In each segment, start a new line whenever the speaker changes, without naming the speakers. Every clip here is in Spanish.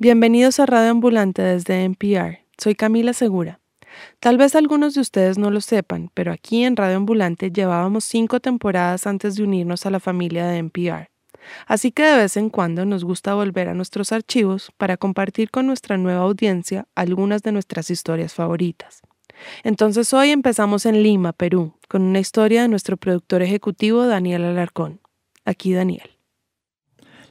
Bienvenidos a Radio Ambulante desde NPR. Soy Camila Segura. Tal vez algunos de ustedes no lo sepan, pero aquí en Radio Ambulante llevábamos cinco temporadas antes de unirnos a la familia de NPR. Así que de vez en cuando nos gusta volver a nuestros archivos para compartir con nuestra nueva audiencia algunas de nuestras historias favoritas. Entonces hoy empezamos en Lima, Perú, con una historia de nuestro productor ejecutivo Daniel Alarcón. Aquí Daniel.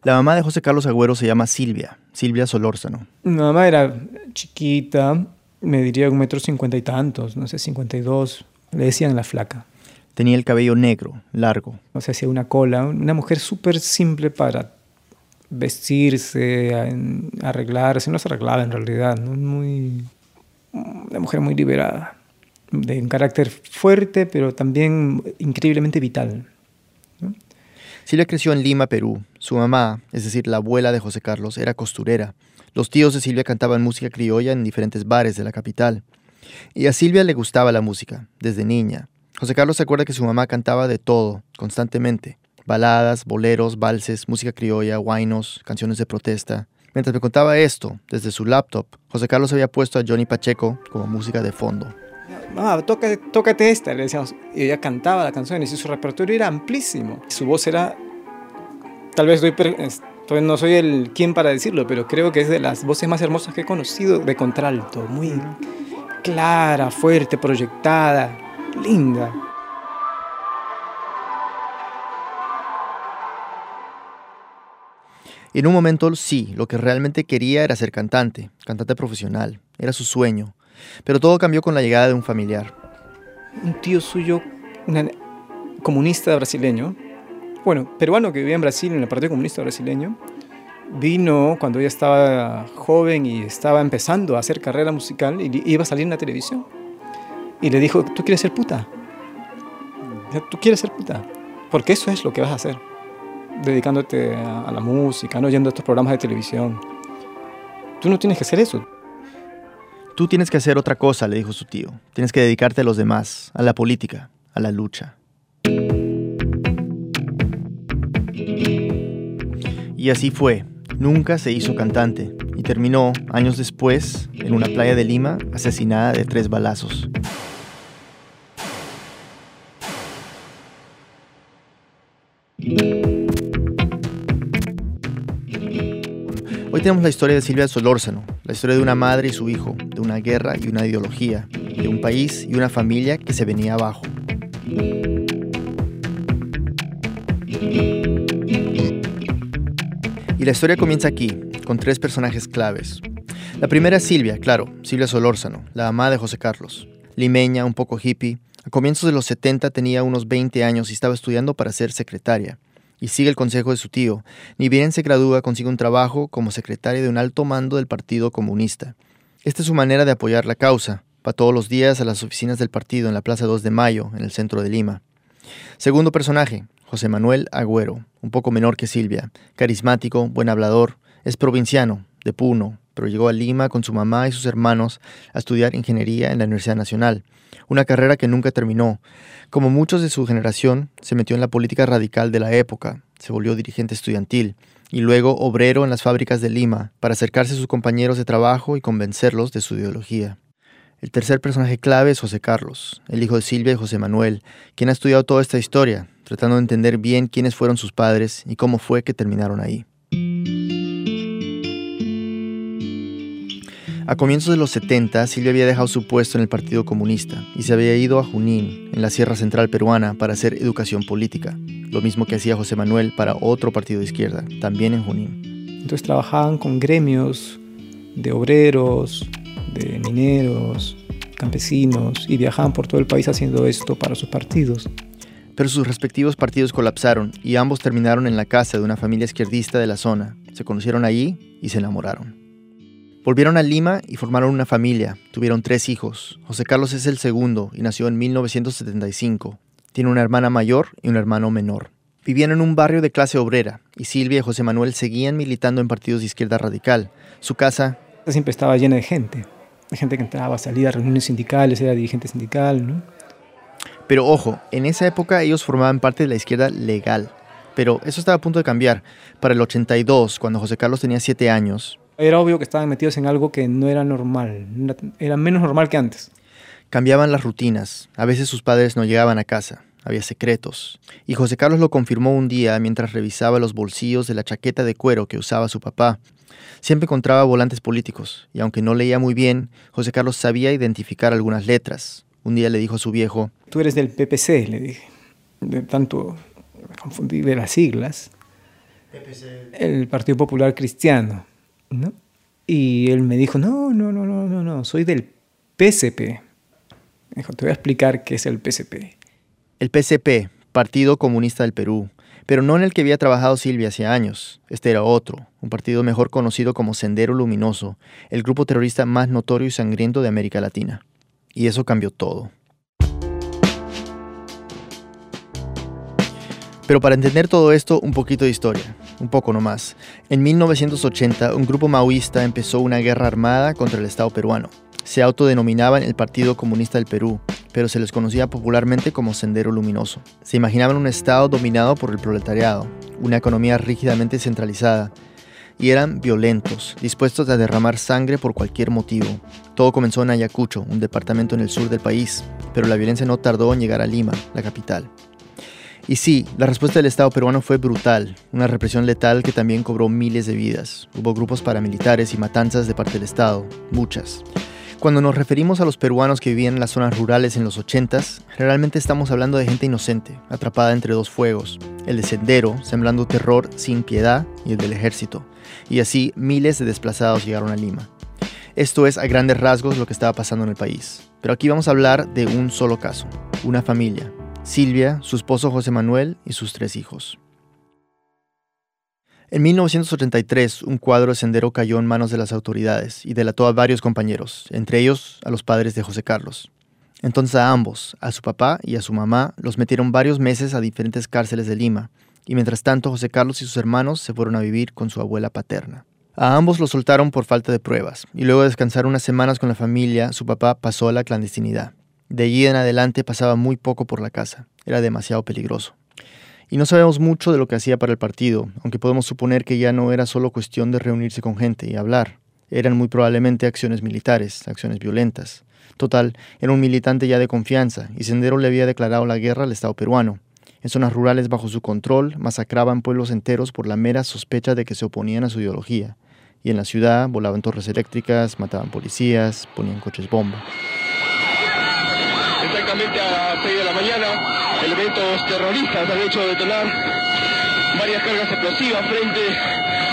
La mamá de José Carlos Agüero se llama Silvia, Silvia Solórzano.
Mi mamá era chiquita, me diría un metro cincuenta y tantos, no sé, cincuenta y dos. Le decían la flaca.
Tenía el cabello negro, largo.
O sea, hacía una cola. Una mujer súper simple para vestirse, arreglarse. No se arreglaba en realidad, ¿no? Muy, una mujer muy liberada. De un carácter fuerte, pero también increíblemente vital.
Silvia creció en Lima, Perú. Su mamá, es decir, la abuela de José Carlos, era costurera. Los tíos de Silvia cantaban música criolla en diferentes bares de la capital. Y a Silvia le gustaba la música, desde niña. José Carlos se acuerda que su mamá cantaba de todo, constantemente. Baladas, boleros, valses, música criolla, guainos, canciones de protesta. Mientras me contaba esto, desde su laptop, José Carlos había puesto a Johnny Pacheco como música de fondo.
Mamá, tócate, tócate esta, le decíamos. Y ella cantaba la canción y su repertorio era amplísimo. Su voz era, tal vez no soy el quien para decirlo, pero creo que es de las voces más hermosas que he conocido de contralto. Muy clara, fuerte, proyectada, linda.
En un momento sí, lo que realmente quería era ser cantante, cantante profesional, era su sueño. Pero todo cambió con la llegada de un familiar.
Un tío suyo, un comunista brasileño, bueno, peruano que vivía en Brasil, en el Partido Comunista Brasileño, vino cuando ella estaba joven y estaba empezando a hacer carrera musical y iba a salir en la televisión. Y le dijo, ¿tú quieres ser puta? Tú quieres ser puta. Porque eso es lo que vas a hacer. Dedicándote a, la música, no estos programas de televisión. Tú no tienes que hacer eso.
Tú tienes que hacer otra cosa, le dijo su tío. Tienes que dedicarte a los demás, a la política, a la lucha. Y así fue. Nunca se hizo cantante y terminó, años después, en una playa de Lima, asesinada de tres balazos. Hoy tenemos la historia de Silvia Solórzano, la historia de una madre y su hijo, de una guerra y una ideología, de un país y una familia que se venía abajo. La historia comienza aquí, con tres personajes claves. La primera es Silvia, claro, Silvia Solórzano, la mamá de José Carlos. Limeña, un poco hippie. A comienzos de los 70 tenía unos 20 años y estaba estudiando para ser secretaria y sigue el consejo de su tío. Ni bien se gradúa, consigue un trabajo como secretaria de un alto mando del Partido Comunista. Esta es su manera de apoyar la causa. Va todos los días a las oficinas del partido en la Plaza 2 de Mayo, en el centro de Lima. Segundo personaje, José Manuel Agüero, un poco menor que Silvia, carismático, buen hablador, es provinciano, de Puno, pero llegó a Lima con su mamá y sus hermanos a estudiar ingeniería en la Universidad Nacional, una carrera que nunca terminó. Como muchos de su generación, se metió en la política radical de la época, se volvió dirigente estudiantil y luego obrero en las fábricas de Lima para acercarse a sus compañeros de trabajo y convencerlos de su ideología. El tercer personaje clave es José Carlos, el hijo de Silvia y José Manuel, quien ha estudiado toda esta historia, tratando de entender bien quiénes fueron sus padres y cómo fue que terminaron ahí. A comienzos de los 70, Silvia había dejado su puesto en el Partido Comunista y se había ido a Junín, en la Sierra Central peruana, para hacer educación política, lo mismo que hacía José Manuel para otro partido de izquierda, también en Junín.
Entonces trabajaban con gremios de obreros, de mineros, campesinos, y viajaban por todo el país haciendo esto para sus partidos.
Pero sus respectivos partidos colapsaron y ambos terminaron en la casa de una familia izquierdista de la zona. Se conocieron allí y se enamoraron. Volvieron a Lima y formaron una familia. Tuvieron tres hijos. José Carlos es el segundo y nació en 1975. Tiene una hermana mayor y un hermano menor. Vivían en un barrio de clase obrera y Silvia y José Manuel seguían militando en partidos de izquierda radical. Su casa
siempre estaba llena de gente. Gente que entraba, salía a reuniones sindicales, era dirigente sindical, ¿no?
Pero ojo, en esa época ellos formaban parte de la izquierda legal. Pero eso estaba a punto de cambiar. Para el 82, cuando José Carlos tenía 7 años,
Era obvio que estaban metidos en algo que no era normal, era menos normal que antes.
Cambiaban las rutinas, a veces sus padres no llegaban a casa, había secretos. Y José Carlos lo confirmó un día mientras revisaba los bolsillos de la chaqueta de cuero que usaba su papá. Siempre encontraba volantes políticos, y aunque no leía muy bien, José Carlos sabía identificar algunas letras. Un día le dijo a su viejo,
Tú eres del PPC, le dije. De tanto confundir de las siglas. El Partido Popular Cristiano. ¿no? Y él me dijo, no, no, no, no, no, no, soy del PCP. Me dijo, te voy a explicar qué es el PCP.
El PCP, Partido Comunista del Perú, pero no en el que había trabajado Silvia hace años. Este era otro, un partido mejor conocido como Sendero Luminoso, el grupo terrorista más notorio y sangriento de América Latina. Y eso cambió todo. Pero para entender todo esto, un poquito de historia, un poco nomás. En 1980, un grupo maoísta empezó una guerra armada contra el Estado peruano. Se autodenominaban el Partido Comunista del Perú, pero se les conocía popularmente como Sendero Luminoso. Se imaginaban un Estado dominado por el proletariado, una economía rígidamente centralizada, y eran violentos, dispuestos a derramar sangre por cualquier motivo. Todo comenzó en Ayacucho, un departamento en el sur del país, pero la violencia no tardó en llegar a Lima, la capital. Y sí, la respuesta del Estado peruano fue brutal, una represión letal que también cobró miles de vidas. Hubo grupos paramilitares y matanzas de parte del Estado, muchas. Cuando nos referimos a los peruanos que vivían en las zonas rurales en los 80s, generalmente estamos hablando de gente inocente, atrapada entre dos fuegos, el de Sendero, sembrando terror sin piedad, y el del ejército. Y así miles de desplazados llegaron a Lima. Esto es a grandes rasgos lo que estaba pasando en el país. Pero aquí vamos a hablar de un solo caso, una familia, Silvia, su esposo José Manuel y sus tres hijos. En 1983, un cuadro de sendero cayó en manos de las autoridades y delató a varios compañeros, entre ellos a los padres de José Carlos. Entonces a ambos, a su papá y a su mamá, los metieron varios meses a diferentes cárceles de Lima, y mientras tanto José Carlos y sus hermanos se fueron a vivir con su abuela paterna. A ambos los soltaron por falta de pruebas, y luego de descansar unas semanas con la familia, su papá pasó a la clandestinidad. De allí en adelante pasaba muy poco por la casa, era demasiado peligroso. Y no sabemos mucho de lo que hacía para el partido, aunque podemos suponer que ya no era solo cuestión de reunirse con gente y hablar. Eran muy probablemente acciones militares, acciones violentas. Total, era un militante ya de confianza, y Sendero le había declarado la guerra al Estado peruano. En zonas rurales bajo su control, masacraban pueblos enteros por la mera sospecha de que se oponían a su ideología. Y en la ciudad volaban torres eléctricas, mataban policías, ponían coches bomba
a las 6 de la mañana, elementos terroristas han hecho detonar varias cargas explosivas frente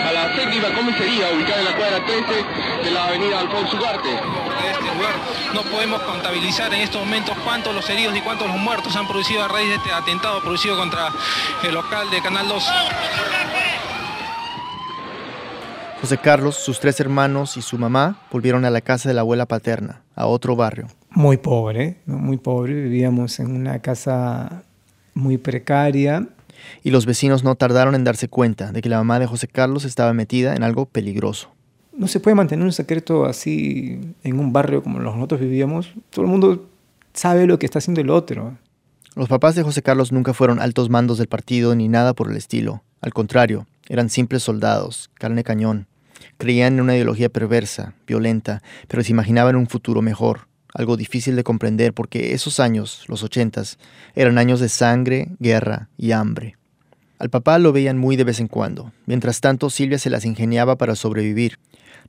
a la séptima comisaría ubicada en la cuadra 13 de la avenida Alfonso Ugarte.
este lugar no podemos contabilizar en estos momentos cuántos los heridos y cuántos los muertos han producido a raíz de este atentado producido contra el local de Canal 2.
José Carlos, sus tres hermanos y su mamá volvieron a la casa de la abuela paterna, a otro barrio.
Muy pobre, muy pobre. Vivíamos en una casa muy precaria.
Y los vecinos no tardaron en darse cuenta de que la mamá de José Carlos estaba metida en algo peligroso.
No se puede mantener un secreto así en un barrio como nosotros vivíamos. Todo el mundo sabe lo que está haciendo el otro.
Los papás de José Carlos nunca fueron altos mandos del partido ni nada por el estilo. Al contrario, eran simples soldados, carne cañón. Creían en una ideología perversa, violenta, pero se imaginaban un futuro mejor, algo difícil de comprender porque esos años, los ochentas, eran años de sangre, guerra y hambre. Al papá lo veían muy de vez en cuando. Mientras tanto, Silvia se las ingeniaba para sobrevivir.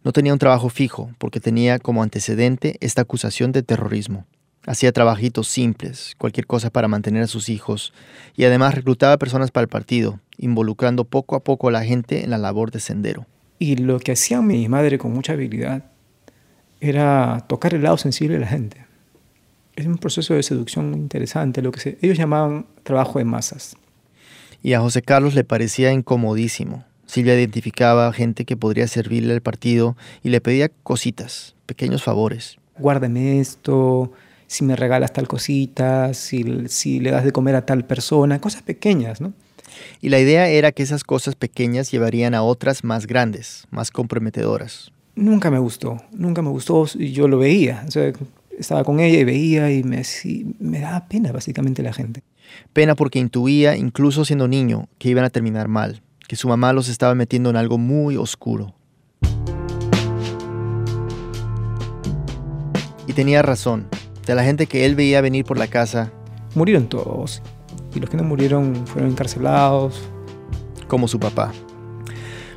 No tenía un trabajo fijo porque tenía como antecedente esta acusación de terrorismo. Hacía trabajitos simples, cualquier cosa para mantener a sus hijos, y además reclutaba personas para el partido, involucrando poco a poco a la gente en la labor de sendero.
Y lo que hacía mi madre con mucha habilidad era tocar el lado sensible de la gente. Es un proceso de seducción interesante, lo que ellos llamaban trabajo de masas.
Y a José Carlos le parecía incomodísimo. Silvia identificaba a gente que podría servirle al partido y le pedía cositas, pequeños favores.
Guárdame esto, si me regalas tal cosita, si, si le das de comer a tal persona, cosas pequeñas, ¿no?
Y la idea era que esas cosas pequeñas llevarían a otras más grandes, más comprometedoras
nunca me gustó, nunca me gustó, yo lo veía, o sea, estaba con ella y veía y me, me daba pena básicamente la gente.
Pena porque intuía, incluso siendo niño, que iban a terminar mal, que su mamá los estaba metiendo en algo muy oscuro. Y tenía razón, de la gente que él veía venir por la casa.
Murieron todos, y los que no murieron fueron encarcelados.
Como su papá.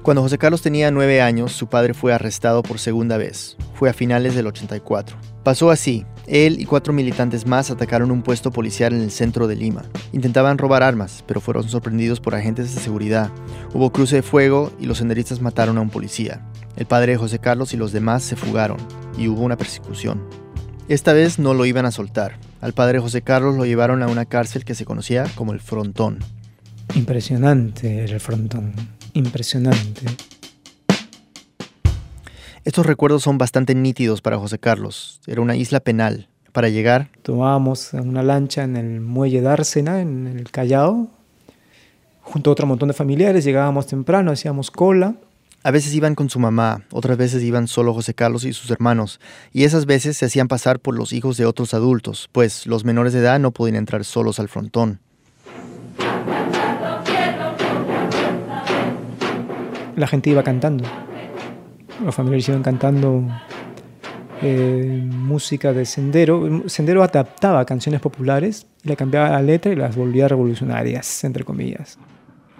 Cuando José Carlos tenía nueve años, su padre fue arrestado por segunda vez. Fue a finales del 84. Pasó así. Él y cuatro militantes más atacaron un puesto policial en el centro de Lima. Intentaban robar armas, pero fueron sorprendidos por agentes de seguridad. Hubo cruce de fuego y los senderistas mataron a un policía. El padre de José Carlos y los demás se fugaron, y hubo una persecución. Esta vez no lo iban a soltar. Al padre José Carlos lo llevaron a una cárcel que se conocía como el Frontón.
Impresionante el frontón. Impresionante.
Estos recuerdos son bastante nítidos para José Carlos. Era una isla penal. Para llegar,
Tomábamos una lancha en el muelle de Ársena, en el Callao, junto a otro montón de familiares. Llegábamos temprano, hacíamos cola.
a veces iban con su mamá, otras veces iban solo José Carlos y sus hermanos, y esas veces se hacían pasar por los hijos de otros adultos, pues los menores de edad no podían entrar solos al frontón.
La gente iba cantando. Los familiares iban cantando eh, música de Sendero. Sendero adaptaba canciones populares y le cambiaba la letra y las volvía revolucionarias, entre comillas.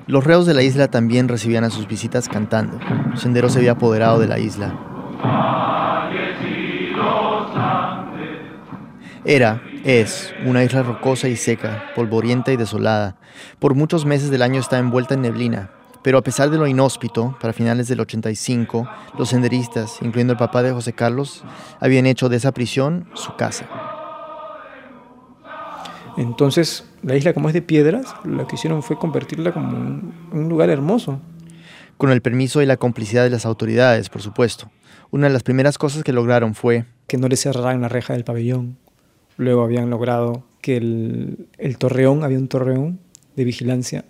Los reos de la isla también recibían a sus visitas cantando. Sendero se había apoderado de la isla. Era, es, una isla rocosa y seca, polvorienta y desolada. Por muchos meses del año está envuelta en neblina. Pero a pesar de lo inhóspito, para finales del 85, los senderistas, incluyendo el papá de José Carlos, habían hecho de esa prisión su casa.
Entonces, la isla como es de piedras, lo que hicieron fue convertirla como un, un lugar hermoso.
Con el permiso y la complicidad de las autoridades, por supuesto. Una de las primeras cosas que lograron fue
Que no le cerraran la reja del pabellón. Luego habían logrado que el, el torreón, había un torreón de vigilancia,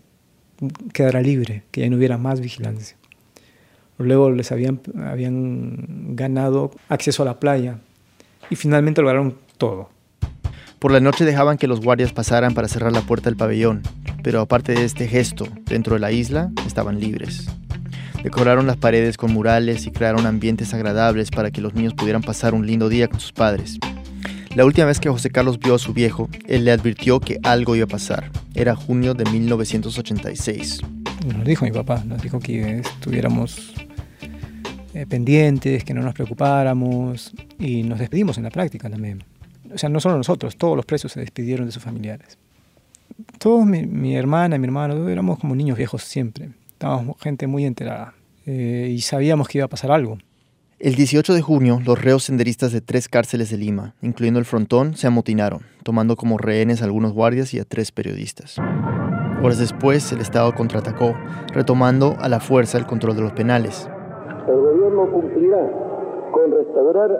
quedara libre, que ya no hubiera más vigilancia. Luego les habían, habían ganado acceso a la playa y finalmente lograron todo.
Por la noche dejaban que los guardias pasaran para cerrar la puerta del pabellón, pero aparte de este gesto, dentro de la isla estaban libres. Decoraron las paredes con murales y crearon ambientes agradables para que los niños pudieran pasar un lindo día con sus padres. La última vez que José Carlos vio a su viejo, él le advirtió que algo iba a pasar. Era junio de 1986.
Nos dijo mi papá, nos dijo que estuviéramos eh, pendientes, que no nos preocupáramos y nos despedimos en la práctica también. O sea, no solo nosotros, todos los presos se despidieron de sus familiares. Todos, mi, mi hermana, mi hermano, éramos como niños viejos siempre. Estábamos gente muy enterada eh, y sabíamos que iba a pasar algo.
El 18 de junio, los reos senderistas de tres cárceles de Lima, incluyendo el Frontón, se amotinaron, tomando como rehenes a algunos guardias y a tres periodistas. Horas después, el Estado contraatacó, retomando a la fuerza el control de los penales.
El gobierno cumplirá con restaurar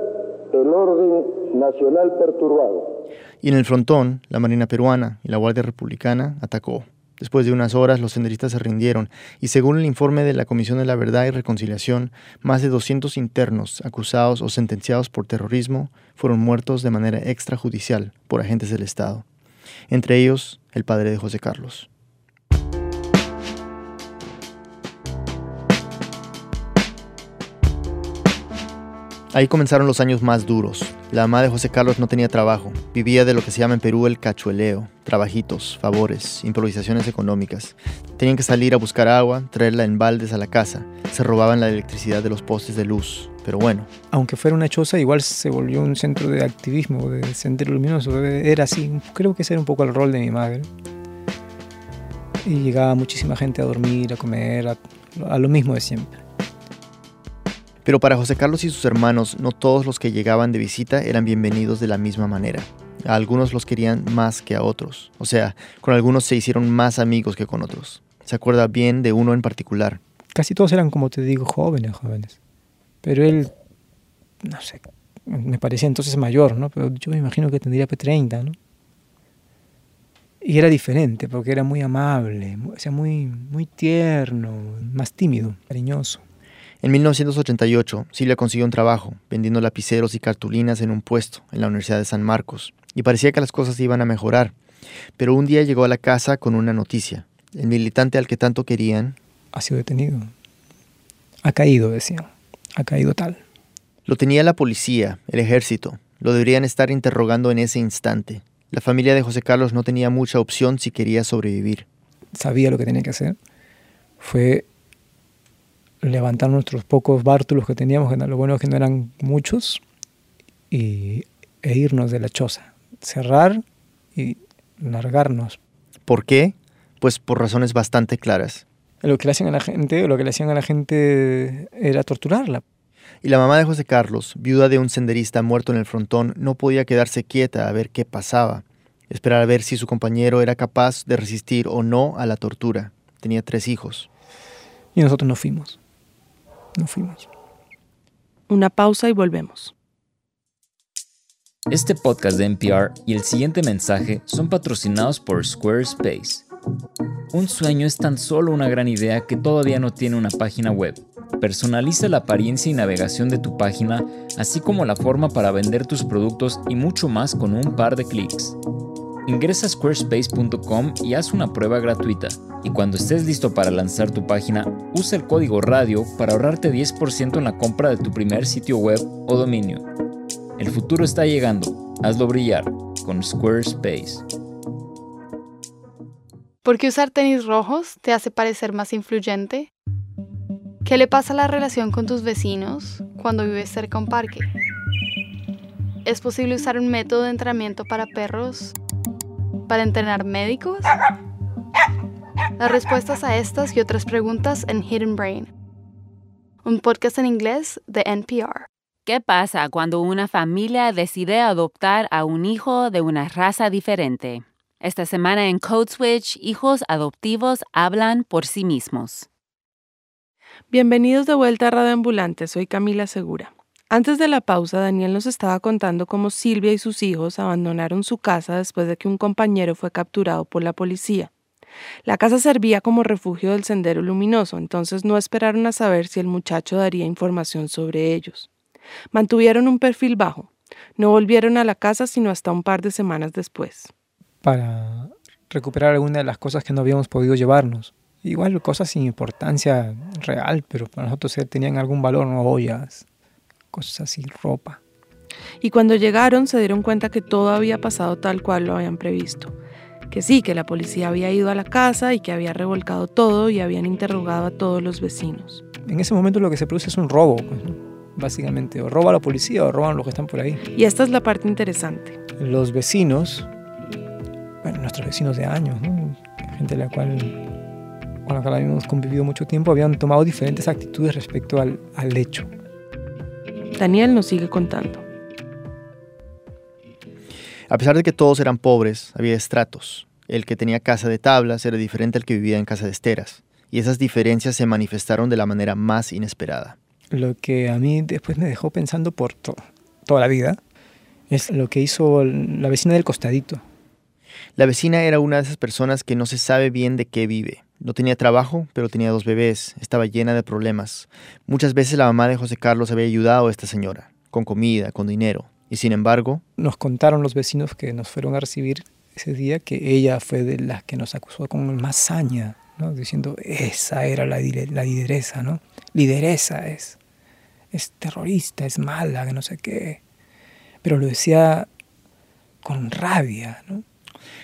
el orden nacional perturbado.
Y en el frontón, la Marina peruana y la Guardia Republicana atacó. Después de unas horas, los senderistas se rindieron y según el informe de la Comisión de la Verdad y Reconciliación, más de 200 internos acusados o sentenciados por terrorismo fueron muertos de manera extrajudicial por agentes del Estado. Entre ellos, el padre de José Carlos. Ahí comenzaron los años más duros. La mamá de José Carlos no tenía trabajo. Vivía de lo que se llama en Perú el cachueleo, trabajitos, favores, improvisaciones económicas. Tenían que salir a buscar agua, traerla en baldes a la casa. Se robaban la electricidad de los postes de luz. Pero bueno,
Aunque fuera una choza, igual se volvió un centro de activismo, de sendero luminoso. Era así. Creo que ese era un poco el rol de mi madre. Y llegaba muchísima gente a dormir, a comer, a, a lo mismo de siempre.
Pero para José Carlos y sus hermanos, no todos los que llegaban de visita eran bienvenidos de la misma manera. A algunos los querían más que a otros. O sea, con algunos se hicieron más amigos que con otros. Se acuerda bien de uno en particular.
Casi todos eran, como te digo, jóvenes, jóvenes. Pero él, no sé, me parecía entonces mayor, ¿no? Pero yo me imagino que tendría pues, 30, ¿no? Y era diferente, porque era muy amable, o sea, muy, muy tierno, más tímido, cariñoso.
En 1988, Silvia consiguió un trabajo, vendiendo lapiceros y cartulinas en un puesto en la Universidad de San Marcos, y parecía que las cosas iban a mejorar. Pero un día llegó a la casa con una noticia. El militante al que tanto querían
Ha sido detenido. Ha caído, decían. Ha caído tal.
lo tenía la policía, el ejército, Lo deberían estar interrogando en ese instante. La familia de José Carlos no tenía mucha opción si quería sobrevivir.
Sabía lo que tenía que hacer. Fue levantar nuestros pocos bártulos que teníamos, que lo bueno es que no eran muchos, y, e irnos de la choza. Cerrar y largarnos.
¿Por qué? Pues por razones bastante claras.
Lo que le hacían a la gente, lo que le hacían a la gente era torturarla.
Y la mamá de José Carlos, viuda de un senderista muerto en el frontón, no podía quedarse quieta a ver qué pasaba, esperar a ver si su compañero era capaz de resistir o no a la tortura. Tenía tres hijos.
Y nosotros no fuimos. No fuimos.
Una pausa y volvemos.
Este podcast de NPR y el siguiente mensaje son patrocinados por Squarespace. Un sueño es tan solo una gran idea que todavía no tiene una página web. Personaliza la apariencia y navegación de tu página, así como la forma para vender tus productos y mucho más con un par de clics. Ingresa a squarespace.com y haz una prueba gratuita. Y cuando estés listo para lanzar tu página, usa el código radio para ahorrarte 10% en la compra de tu primer sitio web o dominio. El futuro está llegando. Hazlo brillar con Squarespace.
¿Por qué usar tenis rojos te hace parecer más influyente? ¿Qué le pasa a la relación con tus vecinos cuando vives cerca a un parque? ¿Es posible usar un método de entrenamiento para perros para entrenar médicos? Las respuestas a estas y otras preguntas en Hidden Brain, un podcast en inglés de NPR.
¿Qué pasa cuando una familia decide adoptar a un hijo de una raza diferente? Esta semana en Code Switch, hijos adoptivos hablan por sí mismos.
Bienvenidos de vuelta a Radio Ambulante, soy Camila Segura. Antes de la pausa, Daniel nos estaba contando cómo Silvia y sus hijos abandonaron su casa después de que un compañero fue capturado por la policía. La casa servía como refugio del Sendero Luminoso, entonces no esperaron a saber si el muchacho daría información sobre ellos. Mantuvieron un perfil bajo. No volvieron a la casa sino hasta un par de semanas después.
Para recuperar alguna de las cosas que no habíamos podido llevarnos. Igual cosas sin importancia real, pero para nosotros tenían algún valor, ¿no? ollas, cosas así, ropa.
Y cuando llegaron se dieron cuenta que todo había pasado tal cual lo habían previsto. Que sí, que la policía había ido a la casa y que había revolcado todo y habían interrogado a todos los vecinos.
En ese momento lo que se produce es un robo, pues, básicamente. O roba a la policía o roban los que están por ahí.
Y esta es la parte interesante.
Los vecinos, bueno, nuestros vecinos de años, gente la cual con la cual habíamos convivido mucho tiempo, habían tomado diferentes actitudes respecto al, al hecho.
Daniel nos sigue contando.
A pesar de que todos eran pobres, había estratos. El que tenía casa de tablas era diferente al que vivía en casa de esteras, y esas diferencias se manifestaron de la manera más inesperada.
Lo que a mí después me dejó pensando por toda la vida es lo que hizo la vecina del costadito.
La vecina era una de esas personas que no se sabe bien de qué vive. No tenía trabajo, pero tenía dos bebés, estaba llena de problemas. Muchas veces la mamá de José Carlos había ayudado a esta señora, con comida, con dinero, y sin embargo...
Nos contaron los vecinos que nos fueron a recibir ese día que ella fue de las que nos acusó con más saña, diciendo, esa era la, la lideresa, ¿no? Lideresa es, es terrorista, es mala, que no sé qué. Pero lo decía con rabia, ¿no?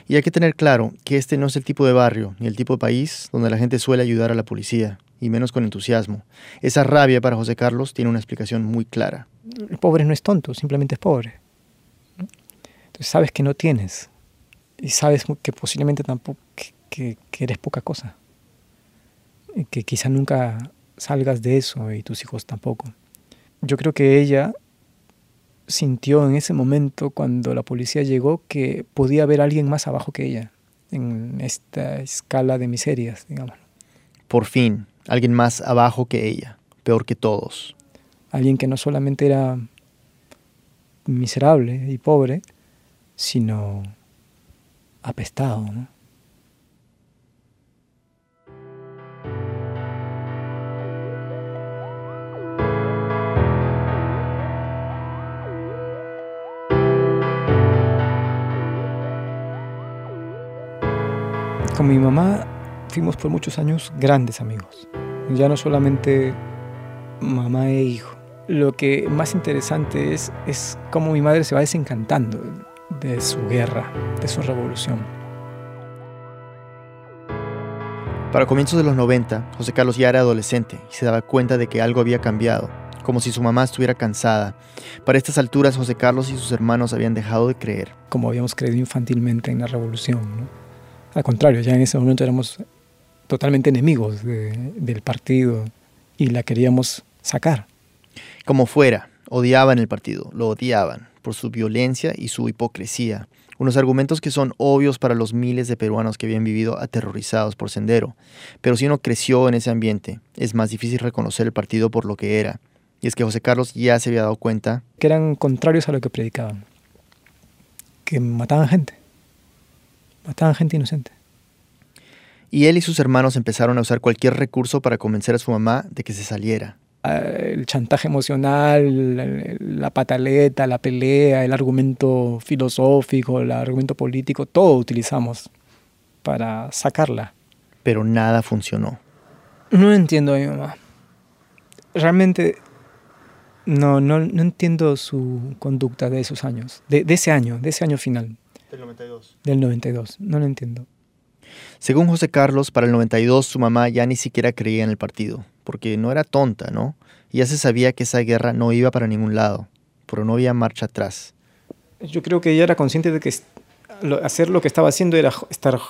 Y hay que tener claro que este no es el tipo de barrio ni el tipo de país donde la gente suele ayudar a la policía, y menos con entusiasmo. Esa rabia para José Carlos tiene una explicación muy clara.
El pobre no es tonto, simplemente es pobre. Entonces sabes que no tienes y sabes que posiblemente tampoco que, que eres poca cosa. Y que quizá nunca salgas de eso y tus hijos tampoco. Yo creo que ella sintió en ese momento cuando la policía llegó que podía haber alguien más abajo que ella en esta escala de miserias, digamos.
Por fin, alguien más abajo que ella, peor que todos.
Alguien que no solamente era miserable y pobre, sino apestado, ¿no? Con mi mamá fuimos por muchos años grandes amigos. Ya no solamente mamá e hijo, lo que más interesante es, es cómo mi madre se va desencantando de su guerra, de su revolución.
Para comienzos de los 90, José Carlos ya era adolescente y se daba cuenta de que algo había cambiado, como si su mamá estuviera cansada. Para estas alturas, José Carlos y sus hermanos habían dejado de creer.
Como habíamos creído infantilmente en la revolución. Al contrario, ya en ese momento éramos totalmente enemigos del partido y la queríamos sacar.
Como fuera, odiaban el partido, lo odiaban por su violencia y su hipocresía. Unos argumentos que son obvios para los miles de peruanos que habían vivido aterrorizados por Sendero. Pero si uno creció en ese ambiente, es más difícil reconocer el partido por lo que era. Y es que José Carlos ya se había dado cuenta.
Que eran contrarios a lo que predicaban. Que mataban gente. Mataban gente inocente.
Y él y sus hermanos empezaron a usar cualquier recurso para convencer a su mamá de que se saliera.
Eh, el chantaje emocional, la pataleta, la pelea, el argumento filosófico, el argumento político, todo utilizamos para sacarla.
Pero nada funcionó.
No entiendo a mi mamá. Realmente no, no, no entiendo su conducta de esos años, de, de ese año, de ese año final.
Del 92.
Del 92, no lo entiendo.
Según José Carlos, para el 92 su mamá ya ni siquiera creía en el partido porque no era tonta, ¿no? Ya se sabía que esa guerra no iba para ningún lado, pero no había marcha atrás.
Yo creo que ella era consciente de que hacer lo que estaba haciendo era estar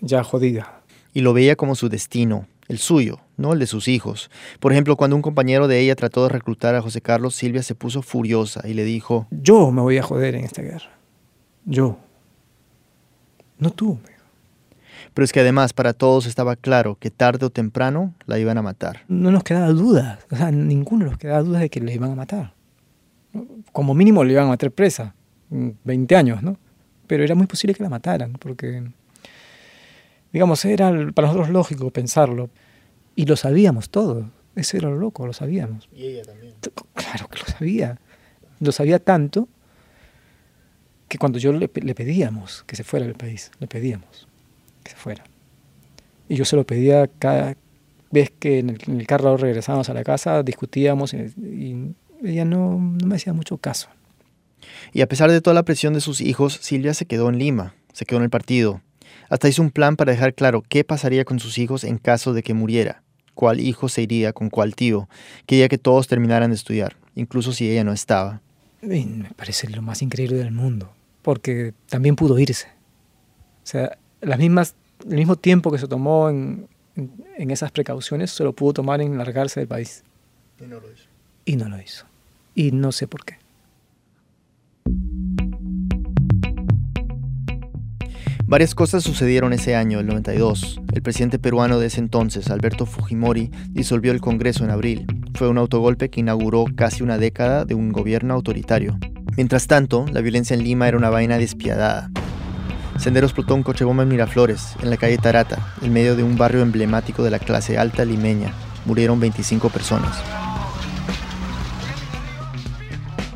ya jodida.
Y lo veía como su destino, el suyo, no el de sus hijos. Por ejemplo, cuando un compañero de ella trató de reclutar a José Carlos, Silvia se puso furiosa y le dijo,
Yo me voy a joder en esta guerra. Yo. No tú.
Pero es que además para todos estaba claro que tarde o temprano la iban a matar.
No nos quedaba duda, o sea, ninguno nos quedaba duda de que le iban a matar. Como mínimo le iban a matar presa, 20 años, ¿no? Pero era muy posible que la mataran, porque, digamos, era para nosotros lógico pensarlo. Y lo sabíamos todos, ese era lo loco, lo sabíamos.
Y ella también.
Claro que lo sabía. Lo sabía tanto que cuando yo le, le pedíamos que se fuera del país, le pedíamos que se fuera. Y yo se lo pedía cada vez que en el, carro regresábamos a la casa, discutíamos y, ella no, no me hacía mucho caso.
Y a pesar de toda la presión de sus hijos, Silvia se quedó en Lima, se quedó en el partido. Hasta hizo un plan para dejar claro qué pasaría con sus hijos en caso de que muriera, cuál hijo se iría con cuál tío, quería que todos terminaran de estudiar, incluso si ella no estaba.
me parece lo más increíble del mundo, porque también pudo irse. O sea, las mismas, el mismo tiempo que se tomó en, en, esas precauciones se lo pudo tomar en largarse del país.
Y no lo hizo.
Y no lo hizo. Y no sé por qué.
Varias cosas sucedieron ese año, el 92. El presidente peruano de ese entonces, Alberto Fujimori, disolvió el Congreso en abril. Fue un autogolpe que inauguró casi una década de un gobierno autoritario. Mientras tanto, la violencia en Lima era una vaina despiadada. Sendero explotó un coche bomba en Miraflores, en la calle Tarata, en medio de un barrio emblemático de la clase alta limeña. Murieron 25 personas.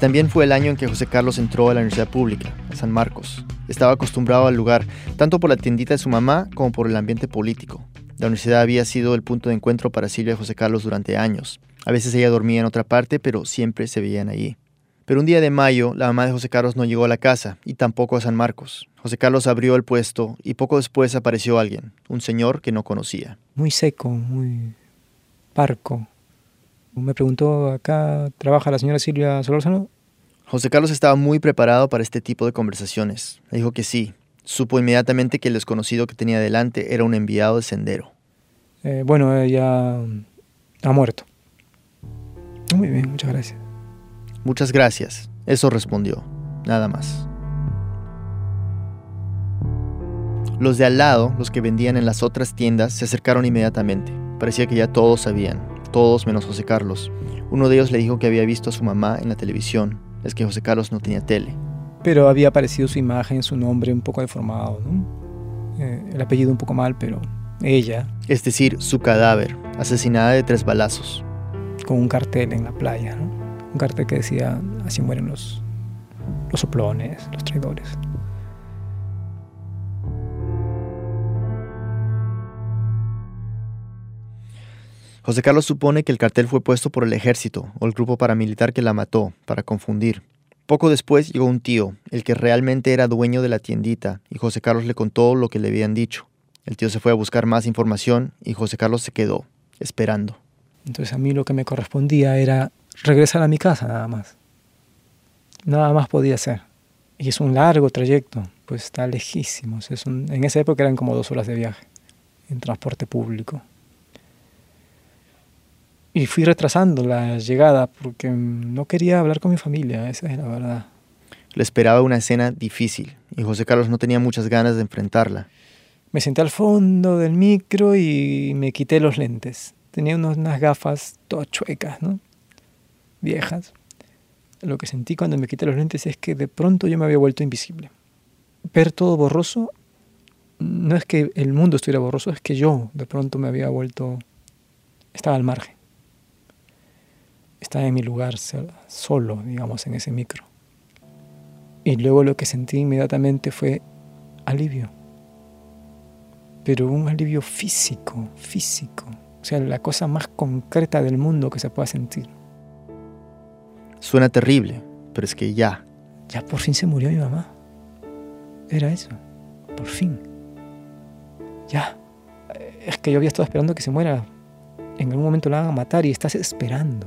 También fue el año en que José Carlos entró a la Universidad Pública, San Marcos. Estaba acostumbrado al lugar, tanto por la tiendita de su mamá como por el ambiente político. La universidad había sido el punto de encuentro para Silvia y José Carlos durante años. A veces ella dormía en otra parte, pero siempre se veían allí. Pero un día de mayo, la mamá de José Carlos no llegó a la casa y tampoco a San Marcos. José Carlos abrió el puesto y poco después apareció alguien, un señor que no conocía.
Muy seco, muy parco. Me preguntó, ¿acá trabaja la señora Silvia Solórzano?
José Carlos estaba muy preparado para este tipo de conversaciones. Le dijo que sí. Supo inmediatamente que el desconocido que tenía delante era un enviado de sendero.
Eh, bueno, ella ha muerto. Muy bien, muchas gracias.
Muchas gracias. Eso respondió. Nada más. Los de al lado, los que vendían en las otras tiendas, se acercaron inmediatamente. Parecía que ya todos sabían, todos menos José Carlos. Uno de ellos le dijo que había visto a su mamá en la televisión. Es que José Carlos no tenía tele.
Pero había aparecido su imagen, su nombre un poco deformado, eh, el apellido un poco mal, pero ella.
Es decir, su cadáver, asesinada de tres balazos.
Con un cartel en la playa, ¿no? Un cartel que decía, así mueren los, los soplones, los traidores.
José Carlos supone que el cartel fue puesto por el ejército o el grupo paramilitar que la mató, para confundir. Poco después llegó un tío, el que realmente era dueño de la tiendita, y José Carlos le contó lo que le habían dicho. El tío se fue a buscar más información y José Carlos se quedó, esperando.
Entonces a mí lo que me correspondía era regresar a mi casa nada más. Nada más podía hacer. Y es un largo trayecto, pues está lejísimo. Es en esa época eran como dos horas de viaje en transporte público. Y fui retrasando la llegada porque no quería hablar con mi familia, esa es la verdad.
Le esperaba una escena difícil y José Carlos no tenía muchas ganas de enfrentarla.
Me senté al fondo del micro y me quité los lentes. Tenía unas gafas todas chuecas, ¿no? Viejas. Lo que sentí cuando me quité los lentes es que de pronto yo me había vuelto invisible. Ver todo borroso no es que el mundo estuviera borroso, es que yo de pronto me había vuelto... estaba al margen estaba en mi lugar solo, digamos, en ese micro. Y luego lo que sentí inmediatamente fue alivio. Pero un alivio físico, físico. O sea, la cosa más concreta del mundo que se pueda sentir.
Suena terrible, pero es que ya.
Ya por fin se murió mi mamá. Era eso. Por fin. Ya. Es que yo había estado esperando que se muera. En algún momento la van a matar y estás esperando.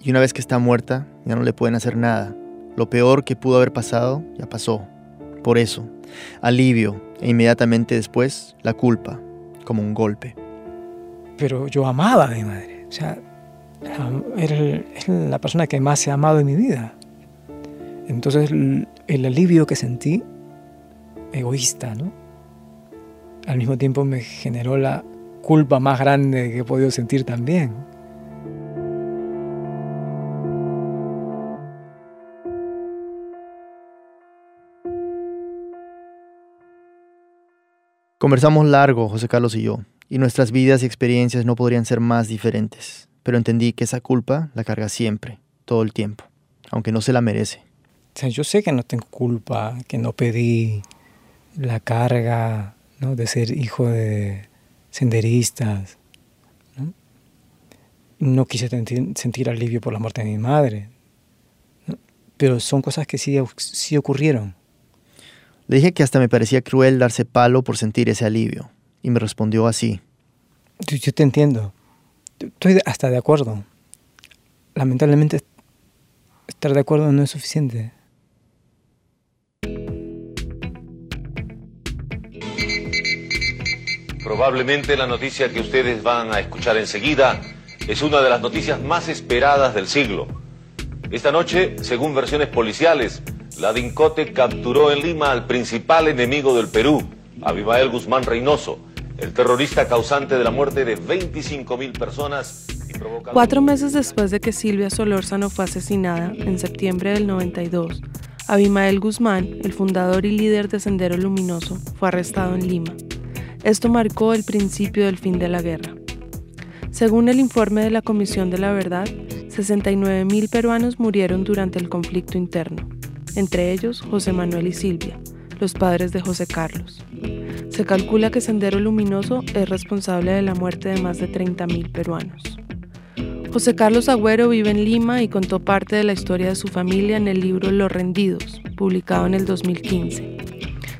Y una vez que está muerta, ya no le pueden hacer nada. Lo peor que pudo haber pasado, ya pasó. Por eso, alivio e inmediatamente después, la culpa, como un golpe.
Pero yo amaba a mi madre. O sea, era la persona que más he amado en mi vida. Entonces, el alivio que sentí, egoísta, ¿no? Al mismo tiempo me generó la culpa más grande que he podido sentir también.
Conversamos largo, José Carlos y yo, y nuestras vidas y experiencias no podrían ser más diferentes, pero entendí que esa culpa la carga siempre, todo el tiempo, aunque no se la merece.
yo sé que no tengo culpa, que no pedí la carga ¿no? de ser hijo de senderistas. No, quise sentir alivio por la muerte de mi madre, pero son cosas que sí, sí ocurrieron.
Le dije que hasta me parecía cruel darse palo por sentir ese alivio, y me respondió así.
Yo, te entiendo. Estoy hasta de acuerdo. Lamentablemente, estar de acuerdo no es suficiente.
Probablemente la noticia que ustedes van a escuchar enseguida es una de las noticias más esperadas del siglo. Esta noche, según versiones policiales, la DINCOTE capturó en Lima al principal enemigo del Perú, Abimael Guzmán Reynoso, el terrorista causante de la muerte de 25.000 personas.
Cuatro meses después de que Silvia Solórzano fue asesinada, en septiembre del 92, Abimael Guzmán, el fundador y líder de Sendero Luminoso, fue arrestado en Lima. Esto marcó el principio del fin de la guerra. Según el informe de la Comisión de la Verdad, 69.000 peruanos murieron durante el conflicto interno entre ellos José Manuel y Silvia, los padres de José Carlos. Se calcula que Sendero Luminoso es responsable de la muerte de más de 30.000 peruanos. José Carlos Agüero vive en Lima y contó parte de la historia de su familia en el libro Los Rendidos, publicado en el 2015.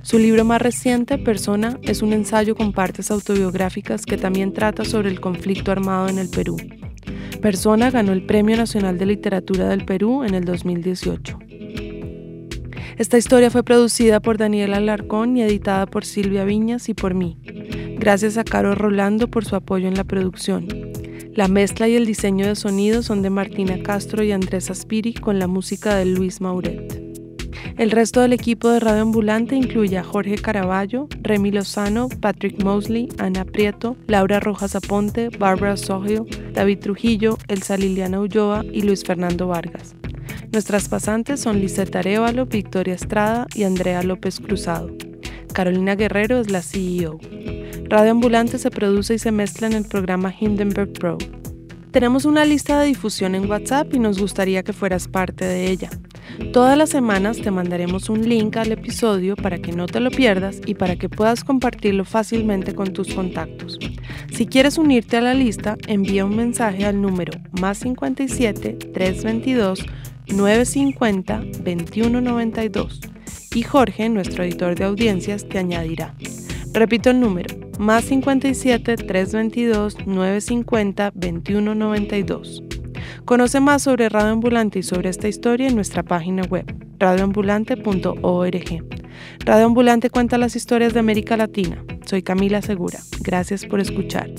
Su libro más reciente, Persona, es un ensayo con partes autobiográficas que también trata sobre el conflicto armado en el Perú. Persona ganó el Premio Nacional de Literatura del Perú en el 2018. Esta historia fue producida por Daniel Alarcón y editada por Silvia Viñas y por mí. Gracias a Caro Rolando por su apoyo en la producción. La mezcla y el diseño de sonido son de Martina Castro y Andrés Aspiri con la música de Luis Mauret. El resto del equipo de Radio Ambulante incluye a Jorge Caraballo, Remy Lozano, Patrick Mosley, Ana Prieto, Laura Rojas Aponte, Barbara Sohil, David Trujillo, Elsa Liliana Ulloa y Luis Fernando Vargas. Nuestras pasantes son Lisette Arevalo, Victoria Estrada y Andrea López Cruzado. Carolina Guerrero es la CEO. Radio Ambulante se produce y se mezcla en el programa Hindenburg Pro. Tenemos una lista de difusión en WhatsApp y nos gustaría que fueras parte de ella. Todas las semanas te mandaremos un link al episodio para que no te lo pierdas y para que puedas compartirlo fácilmente con tus contactos. Si quieres unirte a la lista, envía un mensaje al número más 57 322 950 2192 y Jorge, nuestro editor de audiencias, te añadirá. Repito el número, más 57 322 950 2192. Conoce más sobre Radio Ambulante y sobre esta historia en nuestra página web, radioambulante.org. Radio Ambulante cuenta las historias de América Latina. Soy Camila Segura. Gracias por escuchar.